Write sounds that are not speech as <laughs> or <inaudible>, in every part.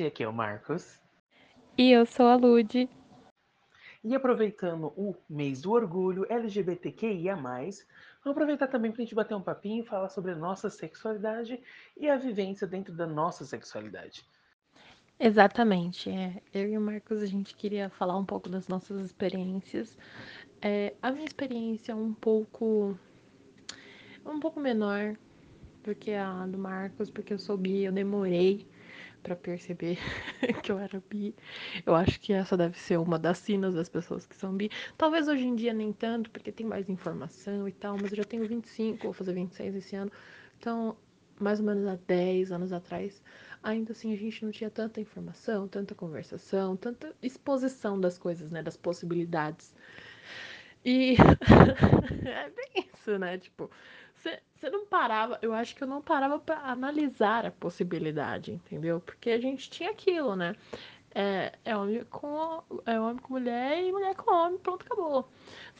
Gente, aqui é o Marcos. E eu sou a Lude. E aproveitando o mês do orgulho LGBTQIA, vamos aproveitar também para a gente bater um papinho e falar sobre a nossa sexualidade e a vivência dentro da nossa sexualidade. Exatamente. É. Eu e o Marcos, a gente queria falar um pouco das nossas experiências. É, a minha experiência é um pouco. um pouco menor do que a do Marcos, porque eu sou bi, eu demorei para perceber <laughs> que eu era bi. Eu acho que essa deve ser uma das sinas das pessoas que são bi. Talvez hoje em dia nem tanto, porque tem mais informação e tal, mas eu já tenho 25, vou fazer 26 esse ano. Então, mais ou menos há 10 anos atrás, ainda assim a gente não tinha tanta informação, tanta conversação, tanta exposição das coisas, né, das possibilidades. E <laughs> é bem isso, né? Tipo, você não parava, eu acho que eu não parava para analisar a possibilidade, entendeu? Porque a gente tinha aquilo, né? É, é, homem com, é homem com mulher e mulher com homem, pronto, acabou.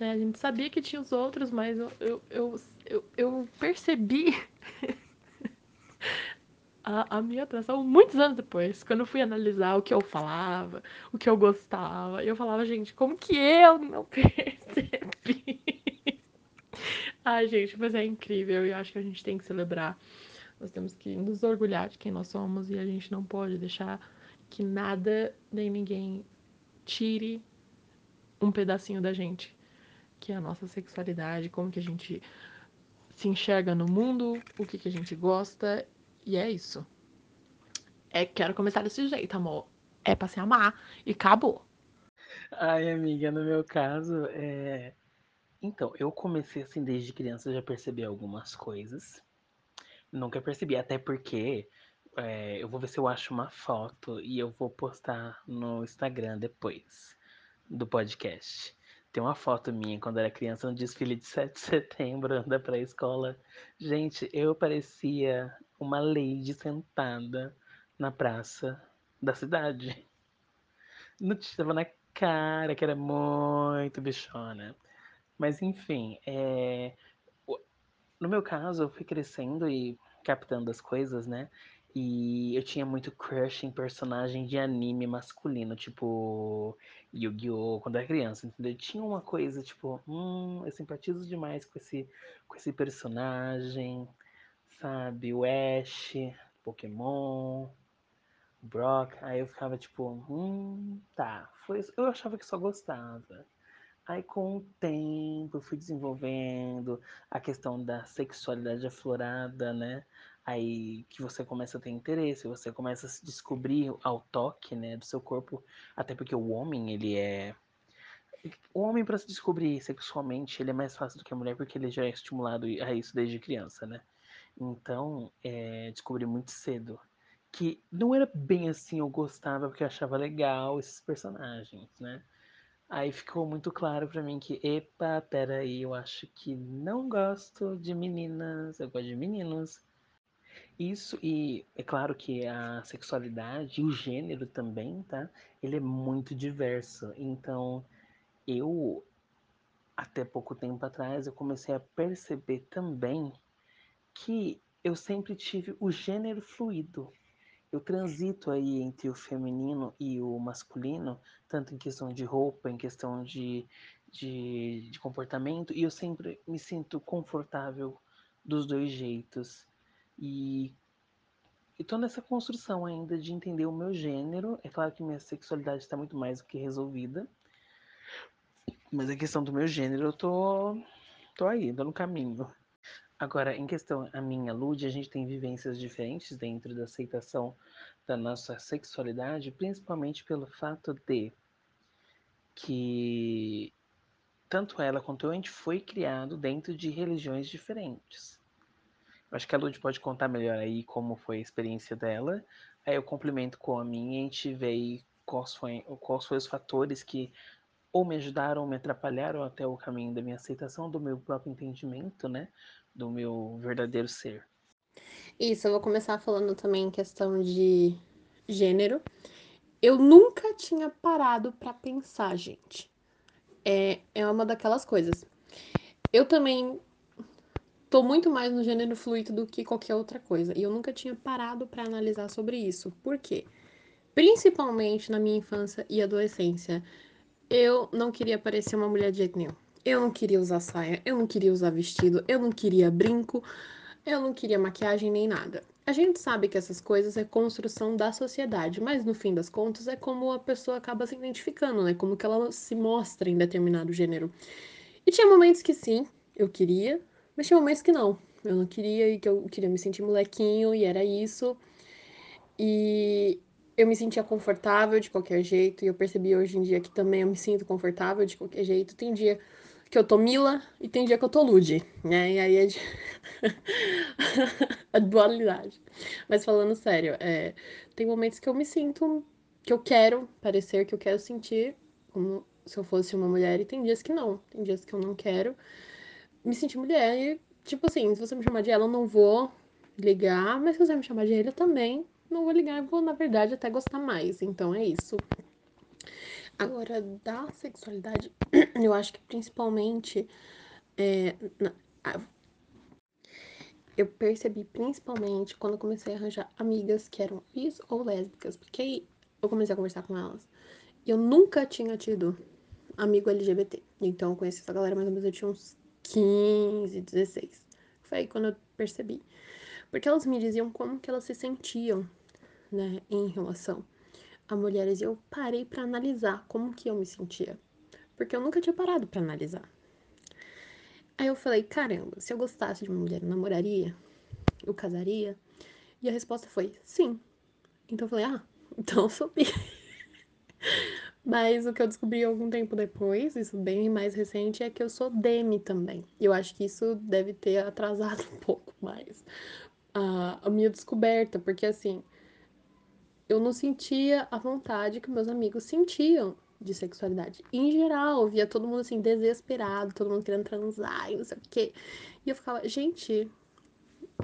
Né? A gente sabia que tinha os outros, mas eu, eu, eu, eu, eu percebi <laughs> a, a, minha atração muitos anos depois, quando eu fui analisar o que eu falava, o que eu gostava. Eu falava, gente, como que eu não <laughs> percebi? Ai, gente, mas é incrível e eu acho que a gente tem que celebrar. Nós temos que nos orgulhar de quem nós somos e a gente não pode deixar que nada nem ninguém tire um pedacinho da gente, que é a nossa sexualidade, como que a gente se enxerga no mundo, o que que a gente gosta, e é isso. É, quero começar desse jeito, amor. É pra se amar e acabou. Ai, amiga, no meu caso, é então, eu comecei assim desde criança, já percebi algumas coisas. Nunca percebi, até porque é, eu vou ver se eu acho uma foto e eu vou postar no Instagram depois do podcast. Tem uma foto minha quando era criança no desfile de 7 de <laughs> setembro da pré-escola. Gente, eu parecia uma lady sentada na praça da cidade. Não estava na cara que era muito bichona. Mas enfim, é... no meu caso, eu fui crescendo e captando as coisas, né? E eu tinha muito crush em personagem de anime masculino, tipo Yu-Gi-Oh! quando era criança, entendeu? Tinha uma coisa, tipo, hum, eu simpatizo demais com esse, com esse personagem, sabe? O Ash, Pokémon, Brock. Aí eu ficava tipo, hum, tá. Foi, eu achava que só gostava. Aí com o tempo eu fui desenvolvendo a questão da sexualidade aflorada, né? Aí que você começa a ter interesse, você começa a se descobrir ao toque, né, do seu corpo, até porque o homem, ele é o homem para se descobrir sexualmente, ele é mais fácil do que a mulher porque ele já é estimulado a isso desde criança, né? Então, é, descobri muito cedo que não era bem assim, eu gostava porque eu achava legal esses personagens, né? Aí ficou muito claro para mim que, epa, peraí, eu acho que não gosto de meninas, eu gosto de meninos. Isso, e é claro que a sexualidade, o gênero também, tá? Ele é muito diverso. Então, eu, até pouco tempo atrás, eu comecei a perceber também que eu sempre tive o gênero fluido eu transito aí entre o feminino e o masculino, tanto em questão de roupa, em questão de, de, de comportamento, e eu sempre me sinto confortável dos dois jeitos. E estou nessa construção ainda de entender o meu gênero. É claro que minha sexualidade está muito mais do que resolvida. Mas a questão do meu gênero, eu tô, tô aí, tô no caminho. Agora, em questão a minha Lud, a gente tem vivências diferentes dentro da aceitação da nossa sexualidade, principalmente pelo fato de que tanto ela quanto eu, a gente foi criado dentro de religiões diferentes. Eu acho que a Lud pode contar melhor aí como foi a experiência dela. Aí eu complemento com a minha e a gente vê aí quais, foi, quais foram os fatores que ou me ajudaram ou me atrapalharam até o caminho da minha aceitação, do meu próprio entendimento, né? Do meu verdadeiro ser. Isso, eu vou começar falando também em questão de gênero. Eu nunca tinha parado para pensar, gente. É, é uma daquelas coisas. Eu também tô muito mais no gênero fluido do que qualquer outra coisa. E eu nunca tinha parado para analisar sobre isso. Por quê? Principalmente na minha infância e adolescência, eu não queria parecer uma mulher de jeito nenhum. Eu não queria usar saia, eu não queria usar vestido, eu não queria brinco, eu não queria maquiagem nem nada. A gente sabe que essas coisas é construção da sociedade, mas no fim das contas é como a pessoa acaba se identificando, né? Como que ela se mostra em determinado gênero. E tinha momentos que sim, eu queria, mas tinha momentos que não. Eu não queria e que eu queria me sentir molequinho e era isso. E eu me sentia confortável de qualquer jeito e eu percebi hoje em dia que também eu me sinto confortável de qualquer jeito. Tem dia que eu tô Mila e tem dia que eu tô Lud, né? E aí é de... <laughs> a dualidade. Mas falando sério, é... tem momentos que eu me sinto que eu quero parecer, que eu quero sentir como se eu fosse uma mulher, e tem dias que não. Tem dias que eu não quero me sentir mulher. E, tipo assim, se você me chamar de ela, eu não vou ligar, mas se você me chamar de ele, eu também não vou ligar, eu vou, na verdade, até gostar mais. Então é isso. Agora, da sexualidade, <clears throat> eu acho que principalmente. É, na, eu percebi principalmente quando eu comecei a arranjar amigas que eram bis ou lésbicas, porque aí eu comecei a conversar com elas. E eu nunca tinha tido amigo LGBT. Então eu conheci essa galera mais ou menos, eu tinha uns 15, 16. Foi aí quando eu percebi. Porque elas me diziam como que elas se sentiam, né, em relação a mulheres. E eu parei para analisar como que eu me sentia. Porque eu nunca tinha parado para analisar. Aí eu falei, caramba, se eu gostasse de uma mulher, eu namoraria? Eu casaria? E a resposta foi, sim. Então eu falei, ah, <laughs> então eu sou. Mas o que eu descobri algum tempo depois, isso bem mais recente, é que eu sou demi também. Eu acho que isso deve ter atrasado <laughs> um pouco mais a, a minha descoberta, porque assim, eu não sentia a vontade que meus amigos sentiam de sexualidade. Em geral, eu via todo mundo assim, desesperado, todo mundo querendo transar e não sei o quê. E eu ficava, gente,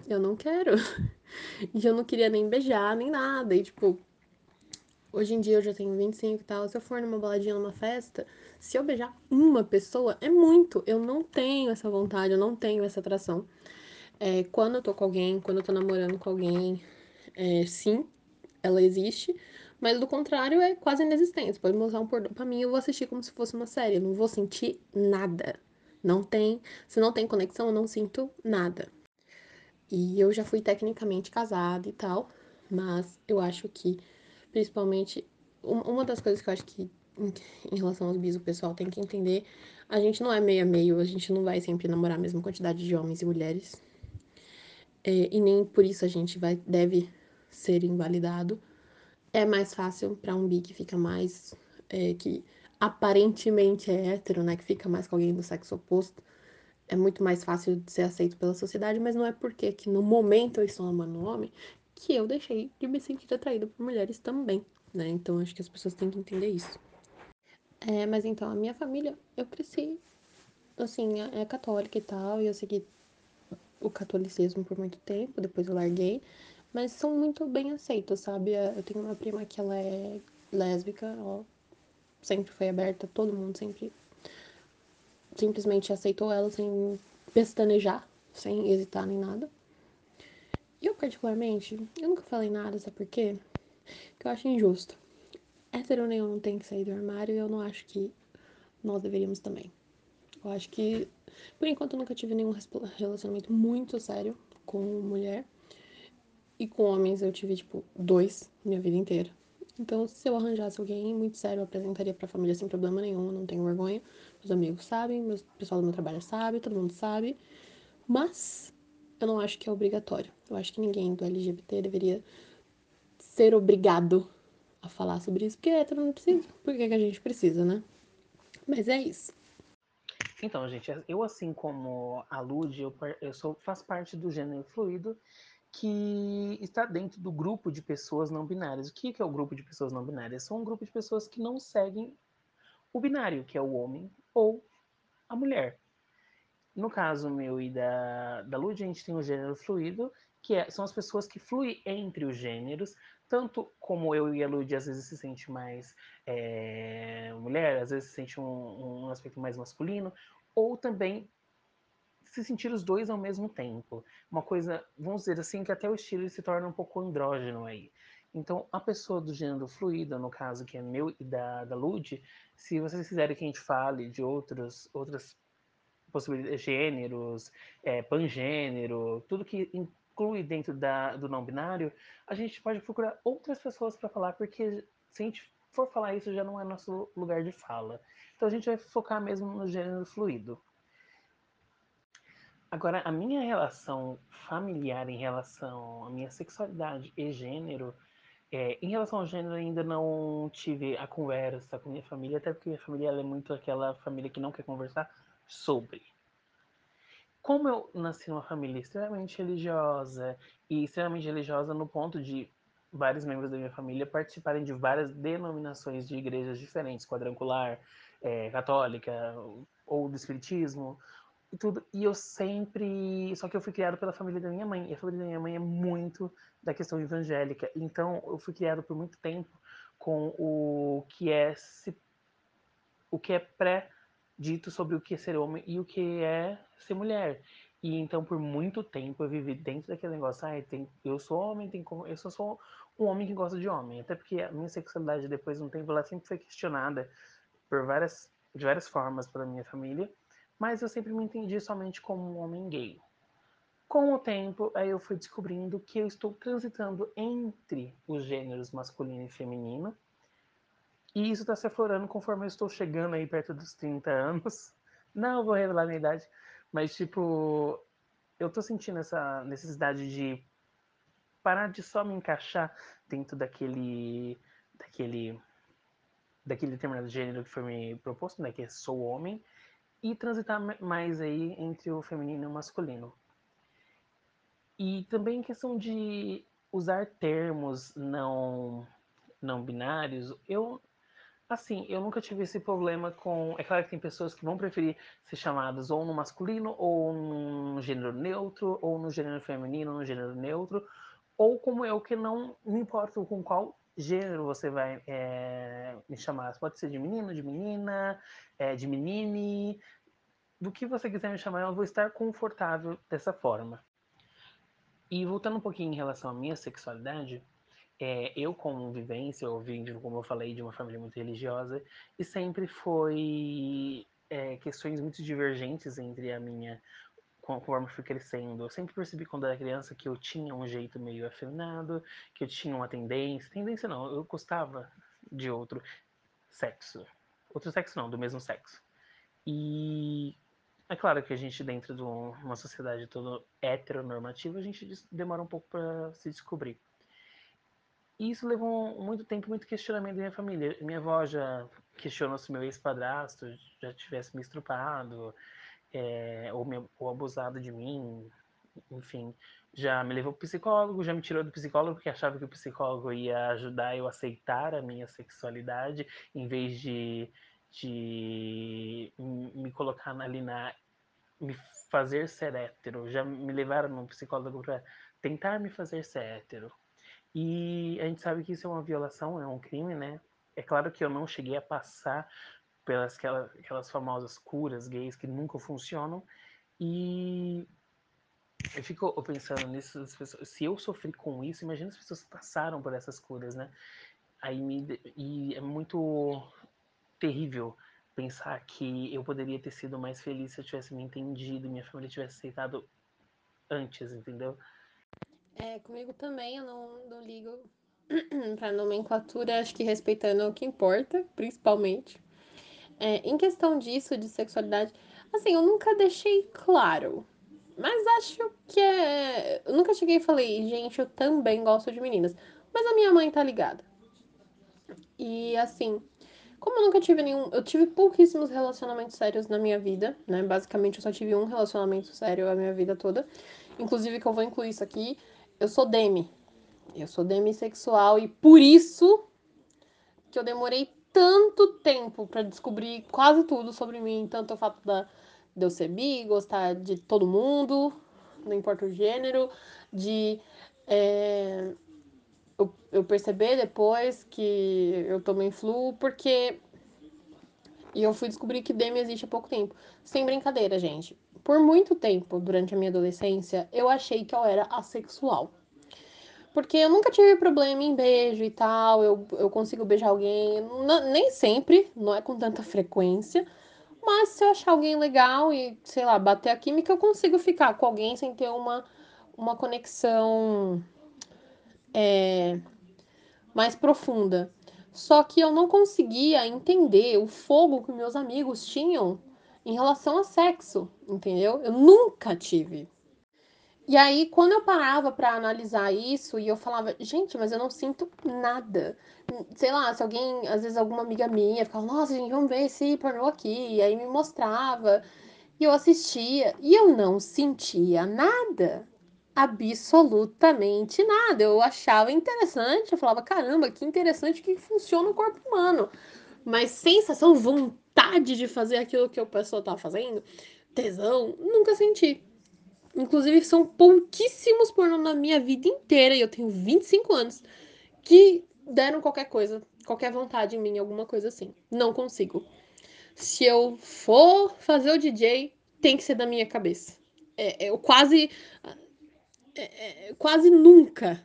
eu não quero. <laughs> E eu não queria nem beijar, nem nada. E tipo, Hoje em dia eu já tenho 25 e tal. Se eu for numa baladinha, numa festa, se eu beijar uma pessoa, é muito. Eu não tenho essa vontade, eu não tenho essa atração. É, quando eu tô com alguém, quando eu tô namorando com alguém, é, sim, ela existe. Mas do contrário, é quase inexistente. Pode mostrar um pornô pra mim, eu vou assistir como se fosse uma série. Eu não vou sentir nada. Não tem. Se não tem conexão, eu não sinto nada. E eu já fui tecnicamente casada e tal. Mas eu acho que principalmente, uma das coisas que eu acho que em relação aos bis o pessoal tem que entender, a gente não é meio a meio, a gente não vai sempre namorar a mesma quantidade de homens e mulheres. É, e nem por isso a gente vai deve ser invalidado. É mais fácil para um bi que fica mais é, que aparentemente é hétero, né, que fica mais com alguém do sexo oposto. É muito mais fácil de ser aceito pela sociedade, mas não é porque que no momento eu estou amando um homem que eu deixei de me sentir atraída por mulheres também, né? Então acho que as pessoas têm que entender isso. É, mas então, a minha família, eu cresci, assim, é, é católica e tal, e eu segui o catolicismo por muito tempo, depois eu larguei, mas são muito bem aceitos, sabe? É, eu tenho uma prima que ela é lésbica, ela sempre foi aberta, todo mundo sempre simplesmente aceitou ela sem pestanejar, sem hesitar nem nada. Eu, particularmente, eu nunca falei nada, sabe por quê? Porque eu acho injusto. Hétero nenhum não tem que sair do armário e eu não acho que nós deveríamos também. Eu acho que, por enquanto, eu nunca tive nenhum relacionamento muito sério com mulher. E com homens eu tive, tipo, dois minha vida inteira. Então, se eu arranjasse alguém muito sério, eu apresentaria pra família sem problema nenhum, não tenho vergonha. Meus amigos sabem, o pessoal do meu trabalho sabe, todo mundo sabe. Mas eu não acho que é obrigatório. Eu acho que ninguém do LGBT deveria ser obrigado a falar sobre isso, porque hétero não precisa. Por que, que a gente precisa, né? Mas é isso. Então, gente, eu assim como a Lud, eu, eu sou, faço parte do gênero fluido que está dentro do grupo de pessoas não binárias. O que, é o grupo de pessoas não binárias? São um grupo de pessoas que não seguem o binário, que é o homem ou a mulher. No caso meu e da, da Lud, a gente tem o gênero fluido, que é, são as pessoas que fluem entre os gêneros, tanto como eu e a Lud às vezes se sente mais é, mulher, às vezes se sente um, um aspecto mais masculino, ou também se sentir os dois ao mesmo tempo. Uma coisa, vamos dizer assim, que até o estilo se torna um pouco andrógeno aí. Então, a pessoa do gênero fluido, no caso que é meu e da, da Lud, se vocês quiserem que a gente fale de outros, outras possibilidades, gêneros, é, pangênero, tudo que inclui dentro da, do não binário, a gente pode procurar outras pessoas para falar, porque se a gente for falar isso, já não é nosso lugar de fala. Então a gente vai focar mesmo no gênero fluido. Agora, a minha relação familiar em relação à minha sexualidade e gênero, é, em relação ao gênero, ainda não tive a conversa com minha família, até porque minha família é muito aquela família que não quer conversar sobre. Como eu nasci numa família extremamente religiosa, e extremamente religiosa no ponto de vários membros da minha família participarem de várias denominações de igrejas diferentes, quadrangular, é, católica ou do espiritismo, e tudo. E eu sempre. Só que eu fui criado pela família da minha mãe. E a família da minha mãe é muito da questão evangélica. Então eu fui criado por muito tempo com o que é se... o que é pré-dito sobre o que é ser homem e o que é ser mulher. E então por muito tempo eu vivi dentro daquele negócio, ah, tem, eu sou homem, tem como, eu só sou um homem que gosta de homem. Até porque a minha sexualidade depois de um tempo ela sempre foi questionada por várias de várias formas pela minha família mas eu sempre me entendi somente como um homem gay. Com o tempo, eu fui descobrindo que eu estou transitando entre os gêneros masculino e feminino. E isso está se aflorando conforme eu estou chegando aí perto dos 30 anos. <laughs> Não vou revelar minha idade, mas tipo, eu tô sentindo essa necessidade de parar de só me encaixar dentro daquele daquele daquele determinado gênero que foi me proposto, né, que é sou homem, e transitar mais aí entre o feminino e o masculino. E também questão de usar termos não não binários, eu assim, eu nunca tive esse problema com, é claro que tem pessoas que vão preferir ser chamadas ou no masculino ou no gênero neutro ou no gênero feminino, no gênero neutro, ou como eu que não me importo com qual gênero você vai é, me chamar. Pode ser de menino, de menina, é, de menine, do que você quiser me chamar, eu vou estar confortável dessa forma. E voltando um pouquinho em relação à minha sexualidade, é, eu como vivência, eu vim, como eu falei, de uma família muito religiosa, e sempre foi é, questões muito divergentes entre a minha, conforme fui crescendo. Eu sempre percebi quando era criança que eu tinha um jeito meio afeminado, que eu tinha uma tendência, tendência não, eu gostava de outro sexo. Outro sexo não, do mesmo sexo. E é claro que a gente, dentro de uma sociedade toda heteronormativa, a gente demora um pouco para se descobrir. E isso levou muito tempo, muito questionamento da minha família. Minha avó já questionou se meu ex-padrasto já tivesse me estrupado, é, ou, me, ou abusado de mim, enfim. Já me levou para psicólogo, já me tirou do psicólogo porque achava que o psicólogo ia ajudar eu a aceitar a minha sexualidade, em vez de de me colocar ali na. me fazer ser hétero. Já me levaram num psicólogo para tentar me fazer ser hétero. E a gente sabe que isso é uma violação, é um crime, né? É claro que eu não cheguei a passar pelas aquelas, aquelas famosas curas gays que nunca funcionam. E eu fico pensando nisso, se eu sofri com isso, imagina as pessoas que passaram por essas curas, né? Aí me, e é muito terrível pensar que eu poderia ter sido mais feliz se eu tivesse me entendido, minha família tivesse aceitado antes, entendeu? É, comigo também, eu não, não ligo <clears throat> pra nomenclatura, acho que respeitando o que importa, principalmente. É, em questão disso, de sexualidade, assim, eu nunca deixei claro. Mas acho que é. Eu nunca cheguei e falei, gente, eu também gosto de meninas. Mas a minha mãe tá ligada. E assim, como eu nunca tive nenhum. Eu tive pouquíssimos relacionamentos sérios na minha vida, né? Basicamente, eu só tive um relacionamento sério a minha vida toda. Inclusive, que eu vou incluir isso aqui. Eu sou demi. Eu sou demissexual e por isso que eu demorei tanto tempo para descobrir quase tudo sobre mim. Tanto o fato da, de eu ser bi, gostar de todo mundo, não importa o gênero, de. É, eu, eu perceber depois que eu tomei flu, porque E eu fui descobrir que Demi existe há pouco tempo. Sem brincadeira, gente. Por muito tempo, durante a minha adolescência, eu achei que eu era assexual. Porque eu nunca tive problema em beijo e tal, eu, eu consigo beijar alguém, nem sempre, não é com tanta frequência, mas se eu achar alguém legal e, sei lá, bater a química, eu consigo ficar com alguém sem ter uma, uma conexão é, mais profunda. Só que eu não conseguia entender o fogo que meus amigos tinham em relação a sexo, entendeu? Eu nunca tive. E aí, quando eu parava para analisar isso e eu falava, gente, mas eu não sinto nada. Sei lá, se alguém, às vezes alguma amiga minha ficava, nossa, gente, vamos ver esse pornô aqui. E aí me mostrava. E eu assistia. E eu não sentia nada absolutamente nada. Eu achava interessante, eu falava, caramba, que interessante que funciona o corpo humano. Mas sensação, vontade de fazer aquilo que o pessoa tá fazendo, tesão, nunca senti. Inclusive, são pouquíssimos pornô na minha vida inteira, e eu tenho 25 anos, que deram qualquer coisa, qualquer vontade em mim, alguma coisa assim. Não consigo. Se eu for fazer o DJ, tem que ser da minha cabeça. É, eu quase é, é, quase nunca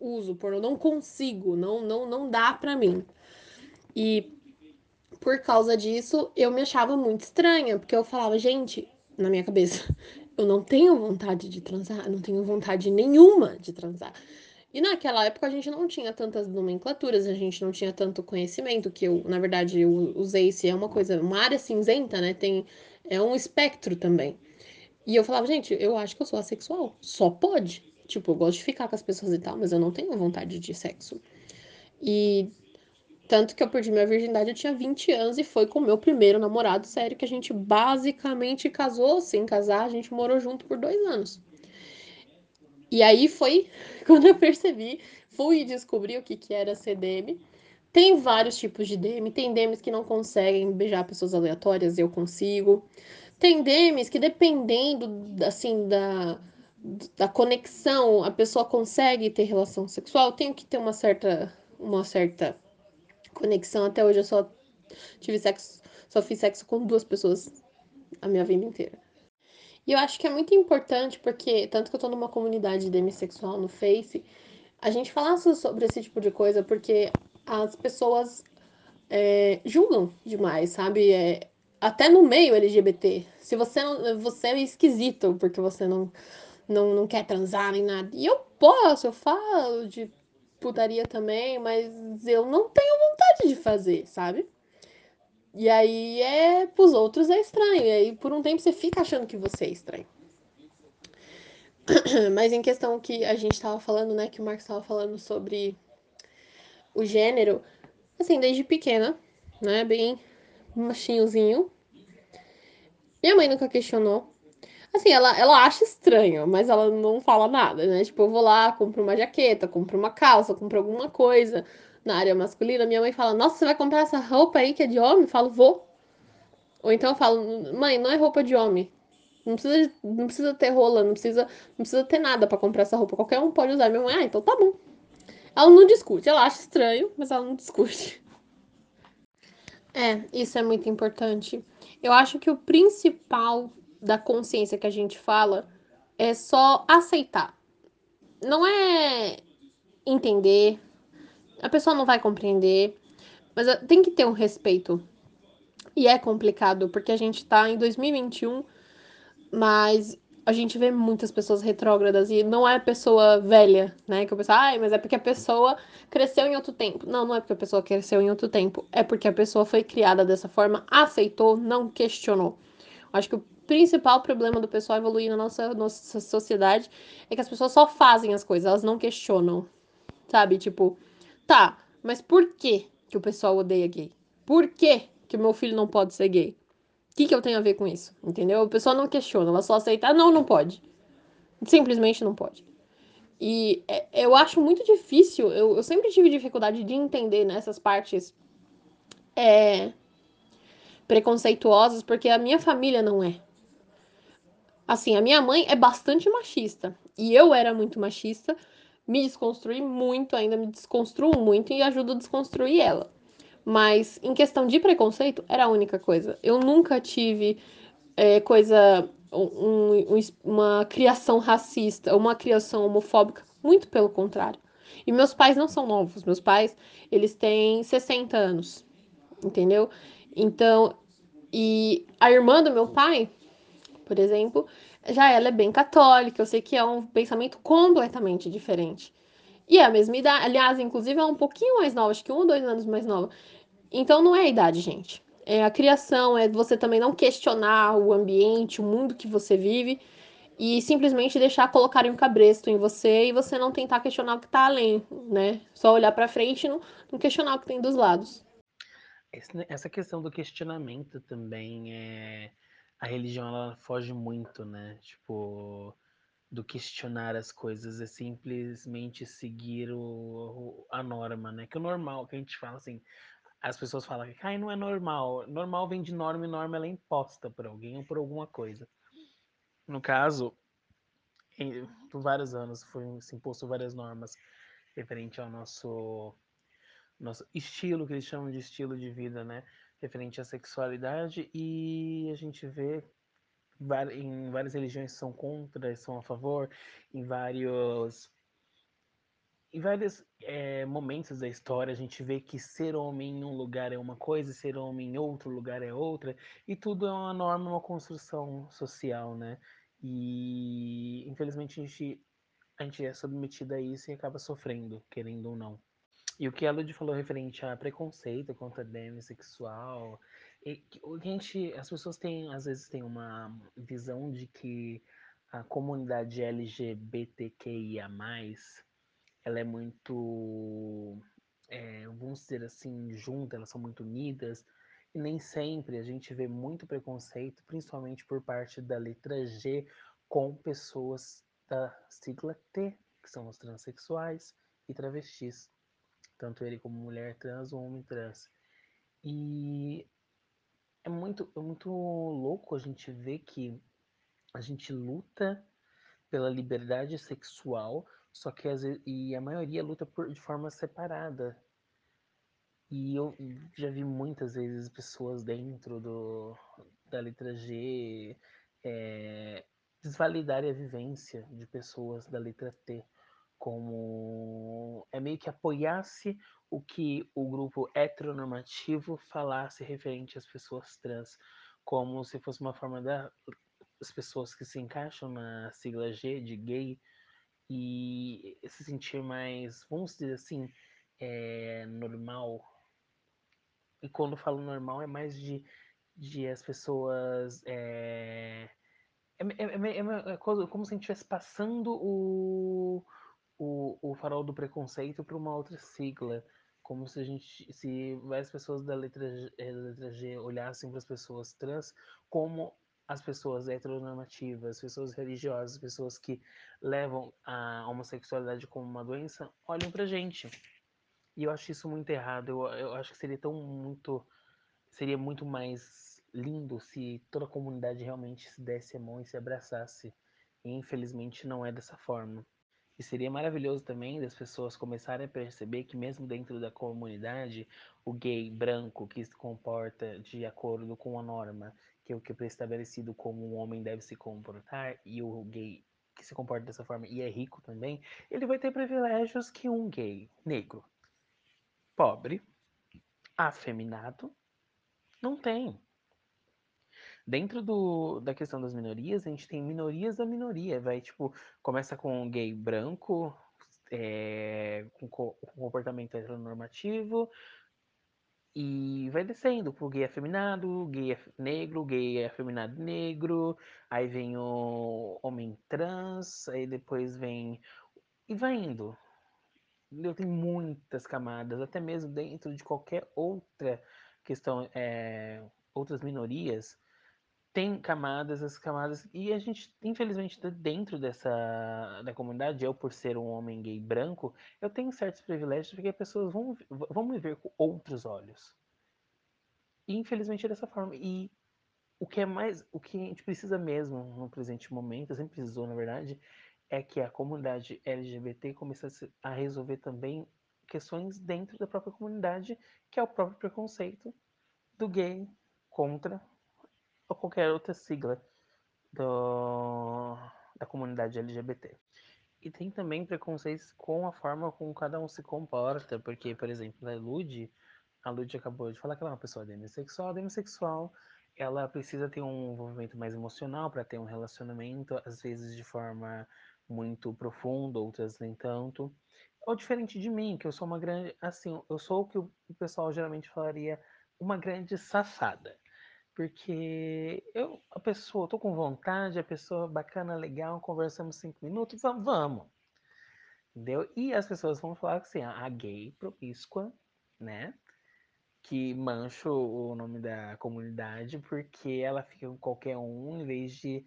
uso pornô, não consigo, não, não, não dá pra mim. E por causa disso, eu me achava muito estranha, porque eu falava, gente, na minha cabeça, <laughs> eu não tenho vontade de transar, não tenho vontade nenhuma de transar. E naquela época a gente não tinha tantas nomenclaturas, a gente não tinha tanto conhecimento, que eu, na verdade, eu usei se é uma coisa, uma área cinzenta, né? Tem, é um espectro também. E eu falava, gente, eu acho que eu sou assexual. Só pode. Tipo, eu gosto de ficar com as pessoas e tal, mas eu não tenho vontade de sexo. E tanto que eu perdi minha virgindade, eu tinha 20 anos e foi com o meu primeiro namorado sério, que a gente basicamente casou sem casar, a gente morou junto por dois anos. E aí foi <laughs> quando eu percebi, fui descobrir o que, que era CDM. Tem vários tipos de DM, tem DMs que não conseguem beijar pessoas aleatórias, eu consigo. Tem DMs que, dependendo, assim, da, da conexão, a pessoa consegue ter relação sexual. Tem que ter uma certa, uma certa conexão. Até hoje eu só tive sexo, só fiz sexo com duas pessoas a minha vida inteira. E eu acho que é muito importante, porque, tanto que eu tô numa comunidade demissexual no Face, a gente falar sobre esse tipo de coisa, porque as pessoas é, julgam demais, sabe? É, até no meio LGBT. Se você não, você é esquisito porque você não, não, não quer transar nem nada. E eu posso, eu falo de putaria também, mas eu não tenho vontade de fazer, sabe? E aí é pros outros é estranho. E aí por um tempo você fica achando que você é estranho. <clears throat> Mas em questão que a gente tava falando, né, que o Marcos tava falando sobre o gênero, assim, desde pequena, né, bem machinhozinho. Minha mãe nunca questionou. Assim, ela, ela acha estranho, mas ela não fala nada, né? Tipo, eu vou lá, compro uma jaqueta, compro uma calça, compro alguma coisa na área masculina. Minha mãe fala, nossa, você vai comprar essa roupa aí que é de homem? Eu falo, vou. Ou então eu falo, mãe, não é roupa de homem. Não precisa, não precisa ter rola, não precisa, não precisa ter nada para comprar essa roupa. Qualquer um pode usar. Minha mãe, ah, então tá bom. Ela não discute, ela acha estranho, mas ela não discute. É, isso é muito importante. Eu acho que o principal da consciência que a gente fala é só aceitar. Não é entender, a pessoa não vai compreender, mas tem que ter um respeito. E é complicado, porque a gente tá em 2021, mas a gente vê muitas pessoas retrógradas e não é pessoa velha, né? Que eu penso, ai, mas é porque a pessoa cresceu em outro tempo. Não, não é porque a pessoa cresceu em outro tempo. É porque a pessoa foi criada dessa forma, aceitou, não questionou. Acho que o principal problema do pessoal evoluir na nossa, nossa sociedade é que as pessoas só fazem as coisas, elas não questionam. Sabe? Tipo, tá, mas por que, que o pessoal odeia gay? Por que, que meu filho não pode ser gay? Que, que eu tenho a ver com isso? Entendeu? O pessoal não questiona, ela só aceita, ah, não, não pode. Simplesmente não pode. E é, eu acho muito difícil, eu, eu, sempre tive dificuldade de entender nessas partes é, preconceituosas, porque a minha família não é. Assim, a minha mãe é bastante machista. E eu era muito machista, me desconstruí muito, ainda me desconstruo muito e ajudo a desconstruir ela. Mas em questão de preconceito, era a única coisa. Eu nunca tive é, coisa, um, um, uma criação racista, uma criação homofóbica. Muito pelo contrário. E meus pais não são novos. Meus pais, eles têm 60 anos. Entendeu? Então, e a irmã do meu pai, por exemplo, já ela é bem católica. Eu sei que é um pensamento completamente diferente. E é a mesma idade, aliás, inclusive é um pouquinho mais nova, acho que um ou dois anos mais nova. Então não é a idade, gente. É a criação, é você também não questionar o ambiente, o mundo que você vive e simplesmente deixar colocarem um cabresto em você e você não tentar questionar o que tá além, né? Só olhar para frente e não, não questionar o que tem dos lados. Essa questão do questionamento também é a religião ela foge muito, né? Tipo, do questionar as coisas é simplesmente seguir o, a norma, né? Que o normal, que a gente fala assim, as pessoas falam que ah, não é normal. Normal vem de norma e norma ela é imposta por alguém ou por alguma coisa. No caso, em, por vários anos foi se imposto várias normas referente ao nosso nosso estilo que eles chamam de estilo de vida, né? Referente à sexualidade e a gente vê em várias religiões são contra, são a favor, em vários em vários é, momentos da história a gente vê que ser homem em um lugar é uma coisa, ser homem em outro lugar é outra, e tudo é uma norma, uma construção social, né? E infelizmente a gente, a gente é submetido a isso e acaba sofrendo, querendo ou não. E o que a Lud falou referente a preconceito contra DM sexual, a gente, as pessoas têm, às vezes, têm uma visão de que a comunidade LGBTQIA+, ela é muito, é, vamos dizer assim, junta, elas são muito unidas, e nem sempre a gente vê muito preconceito, principalmente por parte da letra G, com pessoas da sigla T, que são os transexuais e travestis, tanto ele como mulher trans ou homem trans. E é muito, é muito louco a gente ver que a gente luta pela liberdade sexual, só que as, e a maioria luta por, de forma separada. E eu já vi muitas vezes pessoas dentro do, da letra G é, desvalidarem a vivência de pessoas da letra T, como é meio que apoiasse o que o grupo heteronormativo falasse referente às pessoas trans, como se fosse uma forma das pessoas que se encaixam na sigla G de gay e se sentir mais, vamos dizer assim, é, normal. E quando falo normal é mais de, de as pessoas. É, é, é, é, como se a gente estivesse passando o, o, o farol do preconceito para uma outra sigla. Como se a gente, se várias pessoas da letra, da letra G olhassem para as pessoas trans como as pessoas heteronormativas, pessoas religiosas, pessoas que levam a homossexualidade como uma doença, olham pra gente. E eu acho isso muito errado. Eu, eu acho que seria tão muito. Seria muito mais lindo se toda a comunidade realmente se desse a mão e se abraçasse. E infelizmente não é dessa forma. E seria maravilhoso também das pessoas começarem a perceber que mesmo dentro da comunidade, o gay branco que se comporta de acordo com a norma que é o que é pré-estabelecido como um homem deve se comportar, e o gay que se comporta dessa forma e é rico também, ele vai ter privilégios que um gay negro, pobre, afeminado, não tem. Dentro do, da questão das minorias, a gente tem minorias da minoria. Vai, tipo, começa com um gay branco, é, com, com comportamento heteronormativo, e vai descendo pro gay afeminado, gay negro, gay afeminado negro, aí vem o homem trans, aí depois vem. E vai indo. Eu tenho muitas camadas, até mesmo dentro de qualquer outra questão, é, outras minorias, tem camadas, as camadas, e a gente, infelizmente, dentro dessa da comunidade, eu por ser um homem gay branco, eu tenho certos privilégios porque as pessoas vão, vão me ver com outros olhos. E infelizmente é dessa forma. E o que é mais, o que a gente precisa mesmo no presente momento, sempre precisou, na verdade, é que a comunidade LGBT começasse a resolver também questões dentro da própria comunidade, que é o próprio preconceito do gay contra ou qualquer outra sigla do, da comunidade LGBT. E tem também preconceitos com a forma como cada um se comporta, porque, por exemplo, a Lud, a Lud acabou de falar que ela é uma pessoa demissexual, demissexual ela precisa ter um envolvimento mais emocional para ter um relacionamento, às vezes de forma muito profunda, outras nem tanto. Ou diferente de mim, que eu sou uma grande, assim, eu sou o que o pessoal geralmente falaria uma grande safada. Porque eu, a pessoa, tô com vontade, a pessoa bacana, legal, conversamos cinco minutos, vamos, vamos. Entendeu? E as pessoas vão falar assim, a gay promíscua, né? Que mancha o nome da comunidade porque ela fica com qualquer um em vez de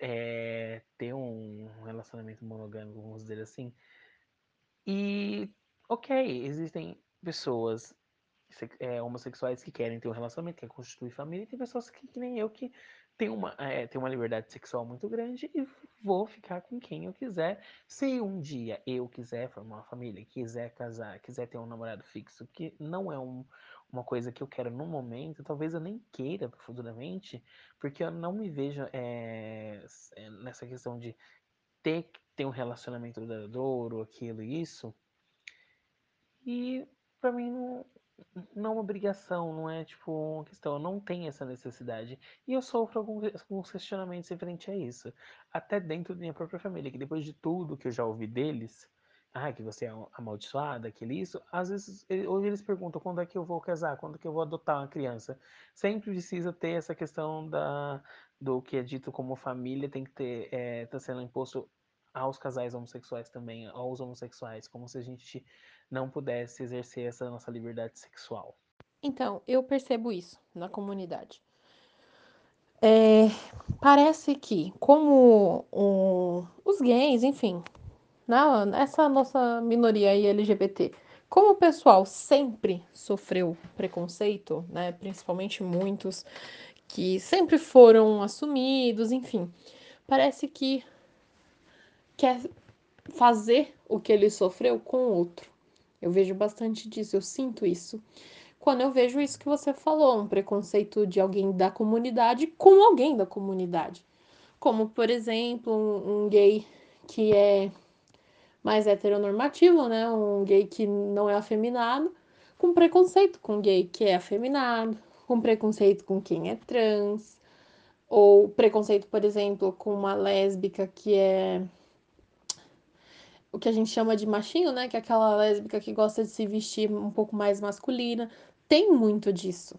é, ter um relacionamento monogâmico, vamos dizer assim. E, ok, existem pessoas é, homossexuais que querem ter um relacionamento, querem constituir família, e tem pessoas que, que nem eu que tem uma, é, tem uma liberdade sexual muito grande e vou ficar com quem eu quiser. Se um dia eu quiser formar uma família, quiser casar, quiser ter um namorado fixo, que não é um, uma coisa que eu quero no momento, talvez eu nem queira futuramente, porque eu não me vejo é, nessa questão de ter ter um relacionamento duradouro, aquilo e isso. E para mim não, não é uma obrigação, não é tipo uma questão, eu não tenho essa necessidade. E eu sofro alguns questionamentos referente a isso. Até dentro da minha própria família, que depois de tudo que eu já ouvi deles, ah, que você é amaldiçoada, aquele isso, às vezes hoje eles perguntam quando é que eu vou casar, quando é que eu vou adotar uma criança. Sempre precisa ter essa questão da, do que é dito como família, tem que ter, é, tá sendo imposto aos casais homossexuais também, aos homossexuais, como se a gente não pudesse exercer essa nossa liberdade sexual. Então, eu percebo isso na comunidade. É, parece que, como o, os gays, enfim, na, essa nossa minoria aí LGBT, como o pessoal sempre sofreu preconceito, né, principalmente muitos que sempre foram assumidos, enfim, parece que quer fazer o que ele sofreu com outro. Eu vejo bastante disso, eu sinto isso. Quando eu vejo isso que você falou, um preconceito de alguém da comunidade com alguém da comunidade. Como, por exemplo, um, um gay que é mais heteronormativo, né? Um gay que não é afeminado, com preconceito com gay que é afeminado, com preconceito com quem é trans, ou preconceito, por exemplo, com uma lésbica que é o que a gente chama de machinho, né? Que é aquela lésbica que gosta de se vestir um pouco mais masculina. Tem muito disso.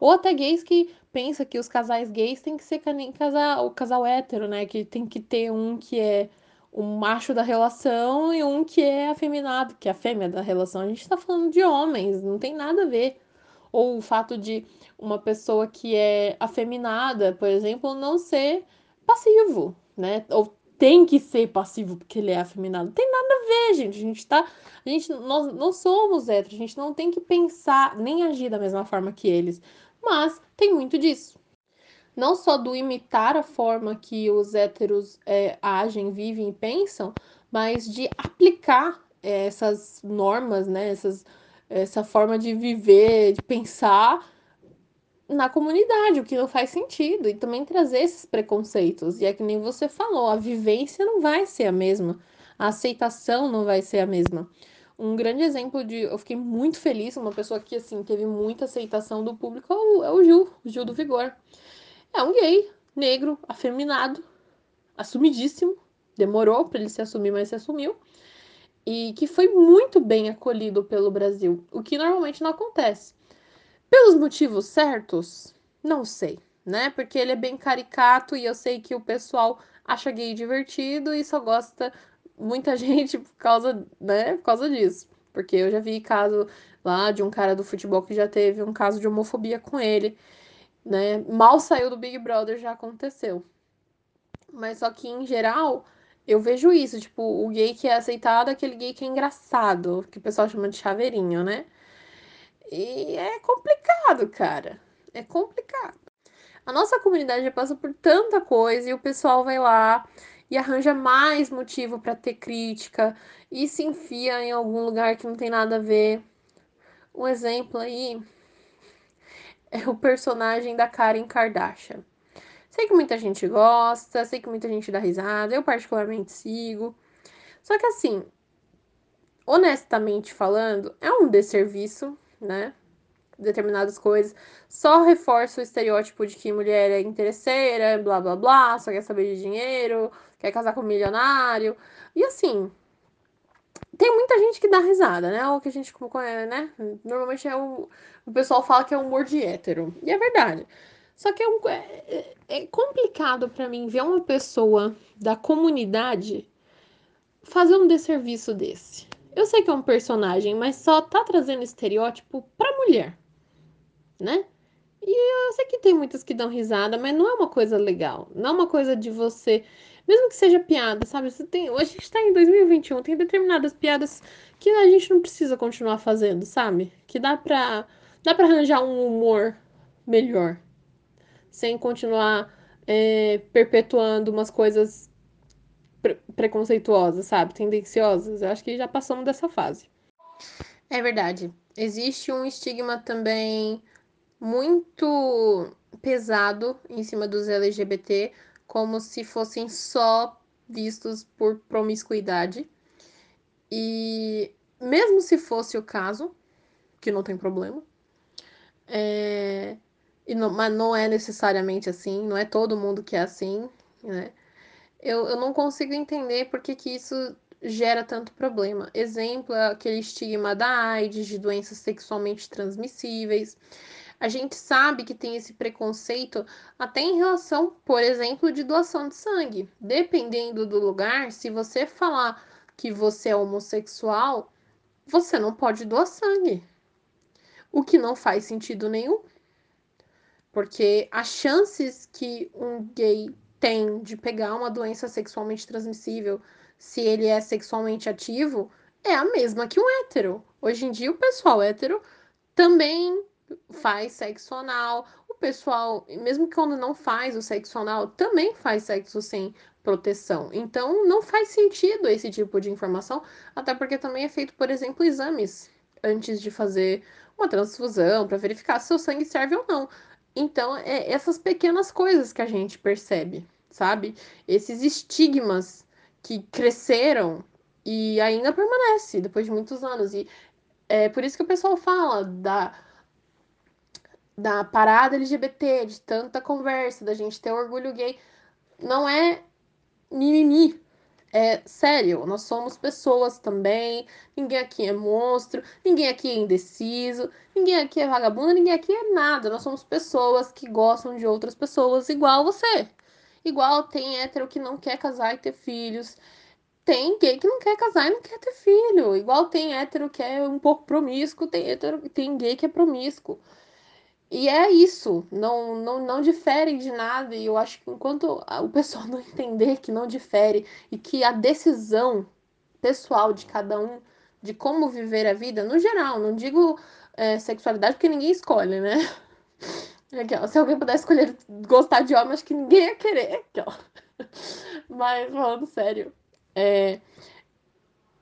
Ou até gays que pensa que os casais gays têm que ser casal, o casal hétero, né? Que tem que ter um que é o macho da relação e um que é afeminado, que é a fêmea da relação. A gente tá falando de homens, não tem nada a ver. Ou o fato de uma pessoa que é afeminada, por exemplo, não ser passivo, né? Ou tem que ser passivo porque ele é afeminado. Tem nada a ver, gente. A gente tá. A gente, nós não somos héteros, a gente não tem que pensar nem agir da mesma forma que eles. Mas tem muito disso. Não só do imitar a forma que os héteros é, agem, vivem e pensam, mas de aplicar é, essas normas, né? Essas, essa forma de viver, de pensar na comunidade, o que não faz sentido, e também trazer esses preconceitos. E é que nem você falou, a vivência não vai ser a mesma, a aceitação não vai ser a mesma. Um grande exemplo de. Eu fiquei muito feliz, uma pessoa que, assim, teve muita aceitação do público é o, é o Gil, o Gil do Vigor. É um gay, negro, afeminado, assumidíssimo. Demorou para ele se assumir, mas se assumiu. E que foi muito bem acolhido pelo Brasil, o que normalmente não acontece. Pelos motivos certos? Não sei, né? Porque ele é bem caricato e eu sei que o pessoal acha gay divertido e só gosta muita <laughs> gente por causa, né, por causa disso. Porque eu já vi caso lá de um cara do futebol que já teve um caso de homofobia com ele, né? Mal saiu do Big Brother já aconteceu. Mas só que em geral, eu vejo isso, tipo, o gay que é aceitado é aquele gay que é engraçado, que o pessoal chama de chaveirinho, né? E é complicado, cara. É complicado. A nossa comunidade já passa por tanta coisa e o pessoal vai lá e arranja mais motivo para ter crítica e se enfia em algum lugar que não tem nada a ver. Um exemplo aí é o personagem da Karen Kardashian. Sei que muita gente gosta, sei que muita gente dá risada, eu particularmente sigo. Só que assim, honestamente falando, é um desserviço, né? Determinadas coisas. Só reforça o estereótipo de que mulher é interesseira, blá blá blá, só quer saber de dinheiro, quer casar com um milionário. E assim, tem muita gente que dá risada, né? O que a gente conhece, né? Normalmente é o, o pessoal fala que é humor de hétero. E é verdade. Só que é, um, é, é complicado para mim ver uma pessoa da comunidade fazer um desserviço desse. Eu sei que é um personagem, mas só tá trazendo estereótipo pra mulher, né? E eu sei que tem muitas que dão risada, mas não é uma coisa legal. Não é uma coisa de você. Mesmo que seja piada, sabe? Você tem, a gente tá em 2021, tem determinadas piadas que a gente não precisa continuar fazendo, sabe? Que dá pra, dá pra arranjar um humor melhor. Sem continuar é, perpetuando umas coisas pre preconceituosas, sabe? Tendenciosas. Eu acho que já passamos dessa fase. É verdade. Existe um estigma também muito pesado em cima dos LGBT, como se fossem só vistos por promiscuidade. E mesmo se fosse o caso, que não tem problema, é... não, mas não é necessariamente assim, não é todo mundo que é assim, né? Eu, eu não consigo entender por que, que isso gera tanto problema. Exemplo, é aquele estigma da AIDS, de doenças sexualmente transmissíveis. A gente sabe que tem esse preconceito até em relação, por exemplo, de doação de sangue. Dependendo do lugar, se você falar que você é homossexual, você não pode doar sangue. O que não faz sentido nenhum. Porque as chances que um gay tem de pegar uma doença sexualmente transmissível se ele é sexualmente ativo é a mesma que um hétero. Hoje em dia, o pessoal hétero também faz sexo anal. O pessoal, mesmo quando não faz o sexo anal, também faz sexo sem proteção. Então, não faz sentido esse tipo de informação, até porque também é feito, por exemplo, exames antes de fazer uma transfusão para verificar se o sangue serve ou não. Então, é essas pequenas coisas que a gente percebe sabe? Esses estigmas que cresceram e ainda permanece depois de muitos anos. E é por isso que o pessoal fala da, da parada LGBT, de tanta conversa, da gente ter orgulho gay. Não é mimimi. É sério, nós somos pessoas também. Ninguém aqui é monstro, ninguém aqui é indeciso, ninguém aqui é vagabundo, ninguém aqui é nada. Nós somos pessoas que gostam de outras pessoas igual você. Igual tem hétero que não quer casar e ter filhos. Tem gay que não quer casar e não quer ter filho. Igual tem hétero que é um pouco promíscuo, tem, hétero, tem gay que é promíscuo. E é isso, não, não, não difere de nada. E eu acho que enquanto o pessoal <laughs> não entender que não difere e que a decisão pessoal de cada um de como viver a vida, no geral, não digo é, sexualidade porque ninguém escolhe, né? <laughs> Se alguém pudesse escolher gostar de homem, acho que ninguém ia querer. <laughs> Mas, falando sério, é...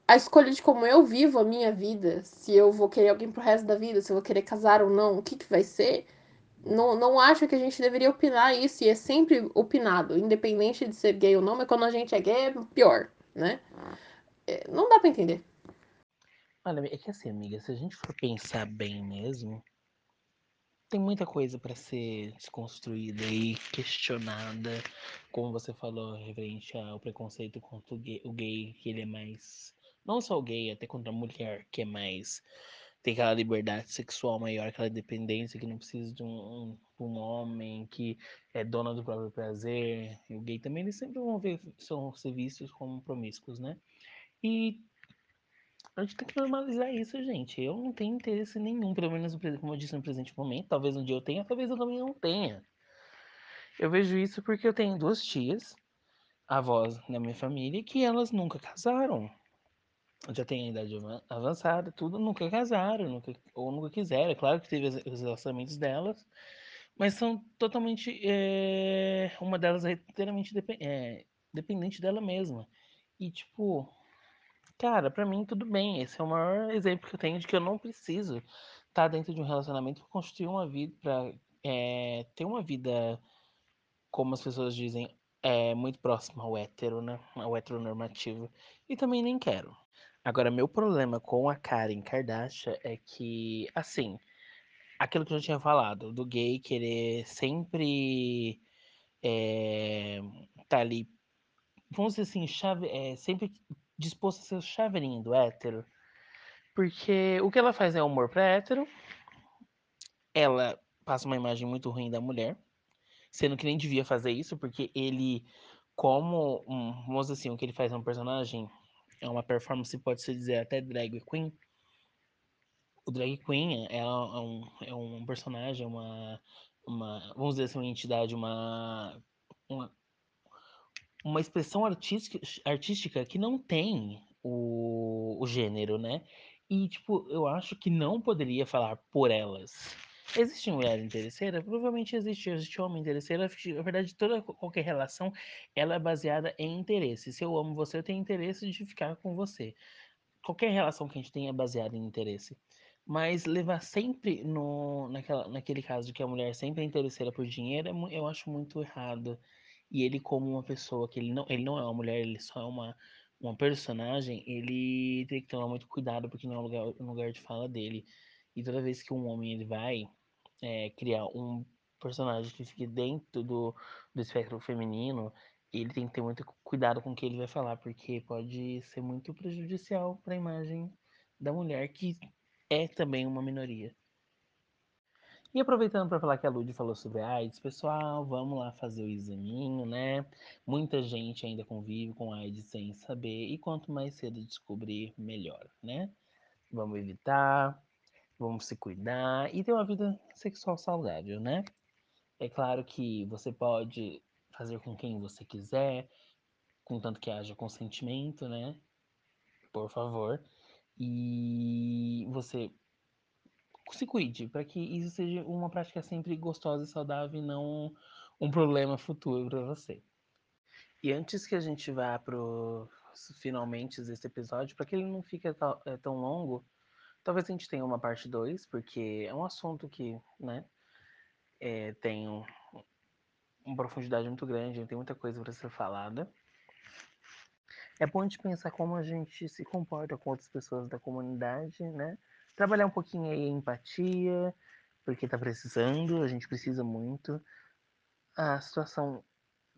a escolha de como eu vivo a minha vida, se eu vou querer alguém pro resto da vida, se eu vou querer casar ou não, o que, que vai ser, não, não acho que a gente deveria opinar isso, e é sempre opinado, independente de ser gay ou não, mas quando a gente é gay é pior, né? É, não dá pra entender. Olha, é que assim, amiga, se a gente for pensar bem mesmo, tem muita coisa para ser desconstruída e questionada, como você falou, referente ao preconceito contra o gay, o gay, que ele é mais. Não só o gay, até contra a mulher, que é mais. Tem aquela liberdade sexual maior, aquela dependência que não precisa de um, um homem que é dona do próprio prazer. E o gay também, eles sempre vão ver, são ser vistos como promíscuos, né? E a gente tem que normalizar isso, gente. Eu não tenho interesse nenhum, pelo menos como eu disse no presente momento. Talvez um dia eu tenha, talvez eu também não tenha. Eu vejo isso porque eu tenho duas tias, avós da minha família, que elas nunca casaram. Já tem a idade avançada, tudo, nunca casaram, nunca, ou nunca quiseram. É claro que teve os relacionamentos delas, mas são totalmente. É, uma delas é inteiramente é, dependente dela mesma. E, tipo, Cara, pra mim tudo bem. Esse é o maior exemplo que eu tenho de que eu não preciso estar dentro de um relacionamento pra construir uma vida, pra é, ter uma vida, como as pessoas dizem, é, muito próxima ao hétero, né? Ao heteronormativo. E também nem quero. Agora, meu problema com a Karen Kardashian é que, assim, aquilo que eu já tinha falado, do gay querer sempre é, tá ali, vamos dizer assim, chave, é, sempre disposto a ser o chaveirinho do hétero. Porque o que ela faz é humor pra hétero, ela passa uma imagem muito ruim da mulher, sendo que nem devia fazer isso, porque ele, como, um, vamos dizer assim, o que ele faz é um personagem, é uma performance, pode-se dizer até drag queen, o drag queen é um, é um personagem, uma, uma, vamos dizer assim, uma entidade, uma, uma, uma expressão artística, que não tem o, o gênero, né? E, tipo, eu acho que não poderia falar por elas. Existe mulher interesseira? Provavelmente existe. Existe homem interesseiro. Na verdade, toda qualquer relação, ela é baseada em interesse. Se eu amo você, eu tenho interesse de ficar com você. Qualquer relação que a gente tenha é baseada em interesse. Mas levar sempre no, naquela, naquele caso de que a mulher sempre é interesseira por dinheiro, é eu acho muito errado. E ele, como uma pessoa que ele não, ele não é uma mulher, ele só é uma, uma personagem, ele tem que tomar muito cuidado porque não é o lugar, lugar de fala dele. E toda vez que um homem ele vai é, criar um personagem que fique dentro do, do espectro feminino, ele tem que ter muito cuidado com o que ele vai falar, porque pode ser muito prejudicial para a imagem da mulher, que é também uma minoria. E aproveitando para falar que a Lud falou sobre AIDS, pessoal, vamos lá fazer o examinho, né? Muita gente ainda convive com AIDS sem saber, e quanto mais cedo descobrir, melhor, né? Vamos evitar, vamos se cuidar e ter uma vida sexual saudável, né? É claro que você pode fazer com quem você quiser, contanto que haja consentimento, né? Por favor. E você se cuide, para que isso seja uma prática sempre gostosa e saudável e não um problema futuro para você. E antes que a gente vá pro finalmente desse episódio, para que ele não fique é, tão longo, talvez a gente tenha uma parte 2, porque é um assunto que, né, é, tem um, uma profundidade muito grande, tem muita coisa para ser falada. É bom a gente pensar como a gente se comporta com outras pessoas da comunidade, né? Trabalhar um pouquinho aí a empatia, porque tá precisando, a gente precisa muito. A situação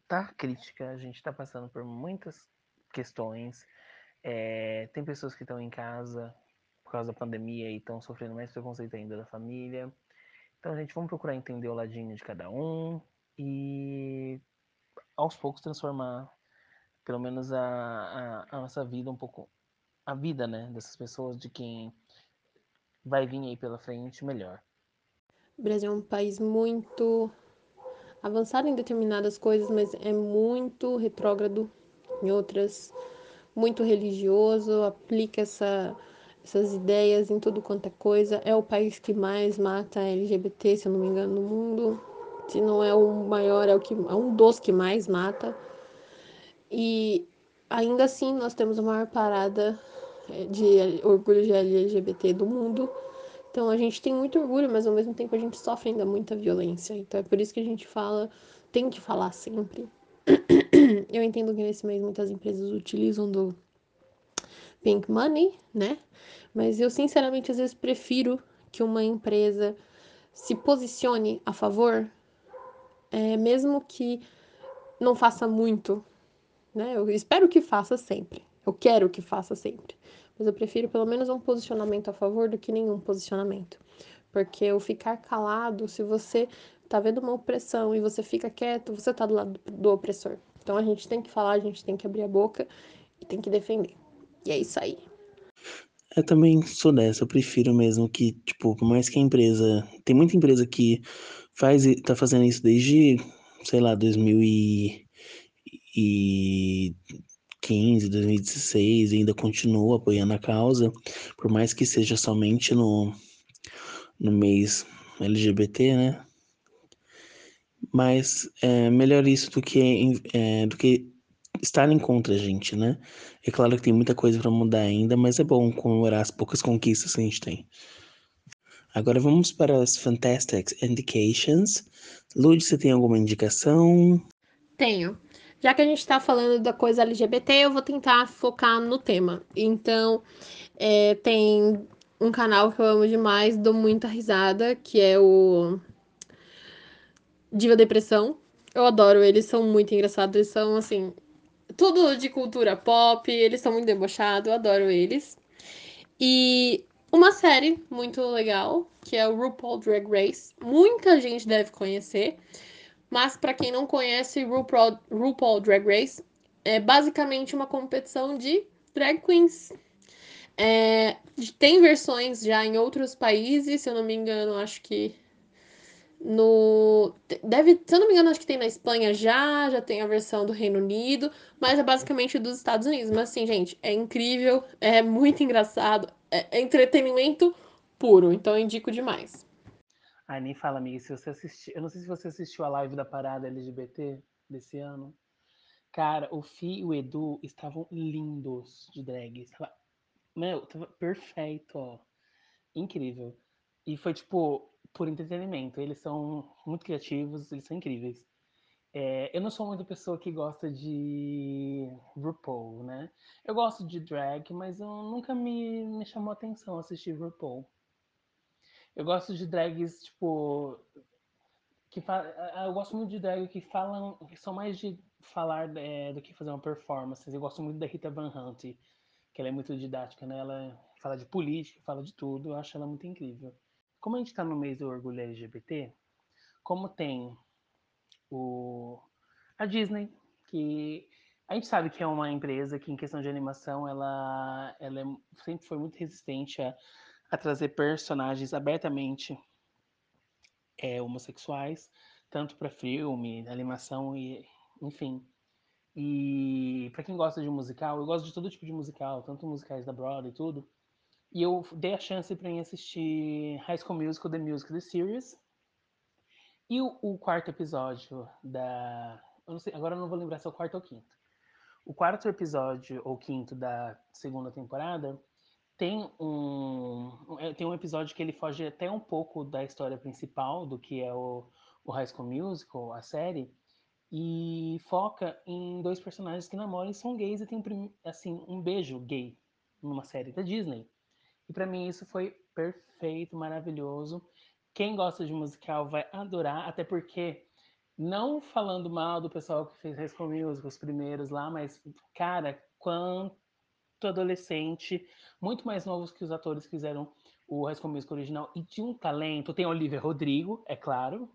tá crítica, a gente tá passando por muitas questões. É, tem pessoas que estão em casa por causa da pandemia e estão sofrendo mais preconceito ainda da família. Então, gente, vamos procurar entender o ladinho de cada um e aos poucos transformar pelo menos a, a, a nossa vida um pouco a vida, né, dessas pessoas, de quem vai vir aí pela frente melhor. O Brasil é um país muito avançado em determinadas coisas, mas é muito retrógrado em outras, muito religioso, aplica essa, essas ideias em tudo quanto é coisa. É o país que mais mata LGBT, se eu não me engano, no mundo. Se não é o maior, é, o que, é um dos que mais mata. E ainda assim nós temos a maior parada de orgulho de LGBT do mundo. Então a gente tem muito orgulho, mas ao mesmo tempo a gente sofre ainda muita violência. Então é por isso que a gente fala, tem que falar sempre. Eu entendo que nesse mês muitas empresas utilizam do pink money, né? Mas eu sinceramente às vezes prefiro que uma empresa se posicione a favor, é, mesmo que não faça muito, né? Eu espero que faça sempre. Eu quero que faça sempre mas eu prefiro pelo menos um posicionamento a favor do que nenhum posicionamento. Porque o ficar calado, se você tá vendo uma opressão e você fica quieto, você tá do lado do opressor. Então a gente tem que falar, a gente tem que abrir a boca e tem que defender. E é isso aí. Eu também sou dessa, eu prefiro mesmo que, tipo, por mais que a empresa. Tem muita empresa que faz, tá fazendo isso desde, sei lá, 2000 e, e 2015, 2016 e ainda continuo apoiando a causa, por mais que seja somente no, no mês LGBT, né? Mas é melhor isso do que, é, do que estarem contra a gente, né? É claro que tem muita coisa para mudar ainda, mas é bom comemorar as poucas conquistas que a gente tem. Agora vamos para as Fantastic Indications. Lud, você tem alguma indicação? Tenho. Já que a gente está falando da coisa LGBT, eu vou tentar focar no tema. Então, é, tem um canal que eu amo demais, dou muita risada, que é o Diva Depressão. Eu adoro eles, são muito engraçados, eles são assim, tudo de cultura pop, eles são muito debochados, eu adoro eles. E uma série muito legal, que é o RuPaul Drag Race. Muita gente deve conhecer, mas para quem não conhece, RuPaul, RuPaul Drag Race é basicamente uma competição de drag queens. É, tem versões já em outros países, se eu não me engano, acho que no. Deve, se eu não me engano, acho que tem na Espanha já, já tem a versão do Reino Unido, mas é basicamente dos Estados Unidos. Mas assim, gente, é incrível, é muito engraçado, é, entretenimento puro, então eu indico demais. Ai, nem fala, amiga, se você assistiu. Eu não sei se você assistiu a live da parada LGBT desse ano. Cara, o Fi e o Edu estavam lindos de drag. Estava... Meu, tava perfeito, ó. Incrível. E foi tipo, por entretenimento. Eles são muito criativos, eles são incríveis. É, eu não sou muito pessoa que gosta de RuPaul, né? Eu gosto de drag, mas eu nunca me, me chamou atenção assistir RuPaul. Eu gosto de drags, tipo. Que. Eu gosto muito de drag que falam. que são mais de falar é, do que fazer uma performance. Eu gosto muito da Rita Van Hunt, que ela é muito didática, né? Ela fala de política, fala de tudo. Eu acho ela muito incrível. Como a gente está no mês do orgulho LGBT, como tem o, a Disney, que a gente sabe que é uma empresa que, em questão de animação, ela, ela é, sempre foi muito resistente a, a trazer personagens abertamente é, homossexuais, tanto para filme, animação e enfim. E para quem gosta de musical, eu gosto de todo tipo de musical, tanto musicais da Broadway e tudo. E eu dei a chance para mim assistir High School Musical, The Musical, The Series. E o, o quarto episódio da. Eu sei, agora eu não vou lembrar se é o quarto ou quinto. O quarto episódio ou quinto da segunda temporada tem um, é, tem um episódio que ele foge até um pouco da história principal do que é o, o High School Musical, a série, e foca em dois personagens que namoram e são gays e tem assim um beijo gay numa série da Disney. E para mim isso foi perfeito, maravilhoso. Quem gosta de musical vai adorar, até porque não falando mal do pessoal que fez High School Musical, os primeiros lá, mas cara, quanto adolescente, muito mais novos que os atores que fizeram o High School Musical original e de um talento. Tem Olivia Rodrigo, é claro,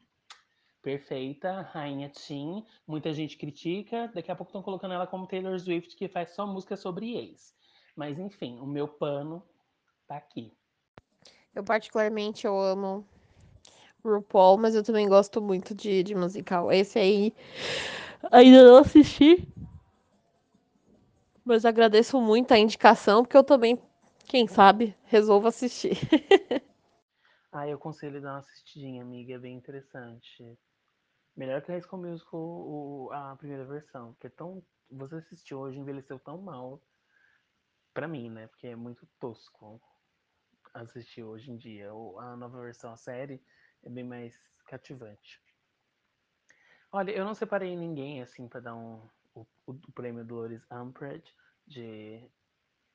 perfeita, Rainha Tim. Muita gente critica, daqui a pouco estão colocando ela como Taylor Swift, que faz só música sobre ex. Mas enfim, o meu pano tá aqui. Eu particularmente eu amo RuPaul, mas eu também gosto muito de, de musical. Esse aí ainda não assisti. Mas agradeço muito a indicação, porque eu também, quem sabe, resolvo assistir. <laughs> ah, eu aconselho dar uma assistidinha, amiga, é bem interessante. Melhor que a School Musical, o, a primeira versão, que é tão... Você assistiu hoje, envelheceu tão mal, pra mim, né? Porque é muito tosco assistir hoje em dia. A nova versão, a série, é bem mais cativante. Olha, eu não separei ninguém assim para dar um, o, o, prêmio Dolores Umbridge de,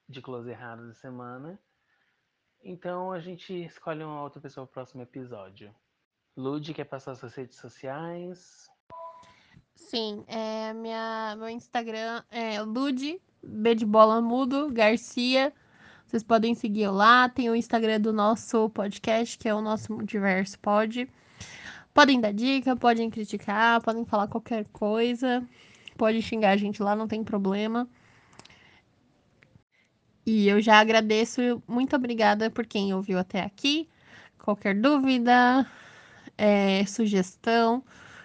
de close errado da semana. Então a gente escolhe uma outra pessoa pro próximo episódio. Lud, quer passar suas redes sociais? Sim, é, minha, meu Instagram é Lud, B de bola mudo, Garcia vocês podem seguir lá. Tem o Instagram do nosso podcast, que é o nosso Multiverso Pod. Podem dar dica, podem criticar, podem falar qualquer coisa. Pode xingar a gente lá, não tem problema. E eu já agradeço, muito obrigada por quem ouviu até aqui. Qualquer dúvida, é, sugestão,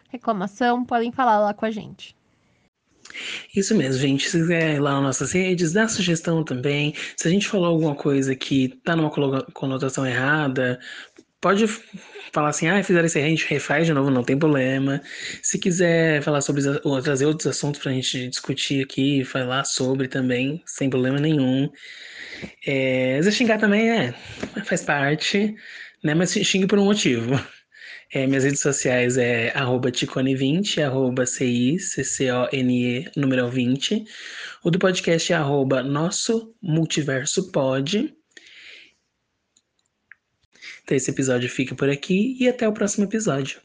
reclamação, podem falar lá com a gente. Isso mesmo, gente. Se quiser ir lá nas nossas redes, dá sugestão também. Se a gente falou alguma coisa que tá numa conotação errada, pode falar assim, ah, fizeram isso aí, a gente refaz de novo, não tem problema. Se quiser falar sobre ou trazer outros assuntos pra gente discutir aqui, falar sobre também, sem problema nenhum. É, xingar também é, faz parte, né? Mas xingue por um motivo. <laughs> É, minhas redes sociais é arroba ticone20, arroba C-I-C-C-O-N-E, número 20. O do podcast é arroba nosso multiverso pod. Então esse episódio fica por aqui e até o próximo episódio.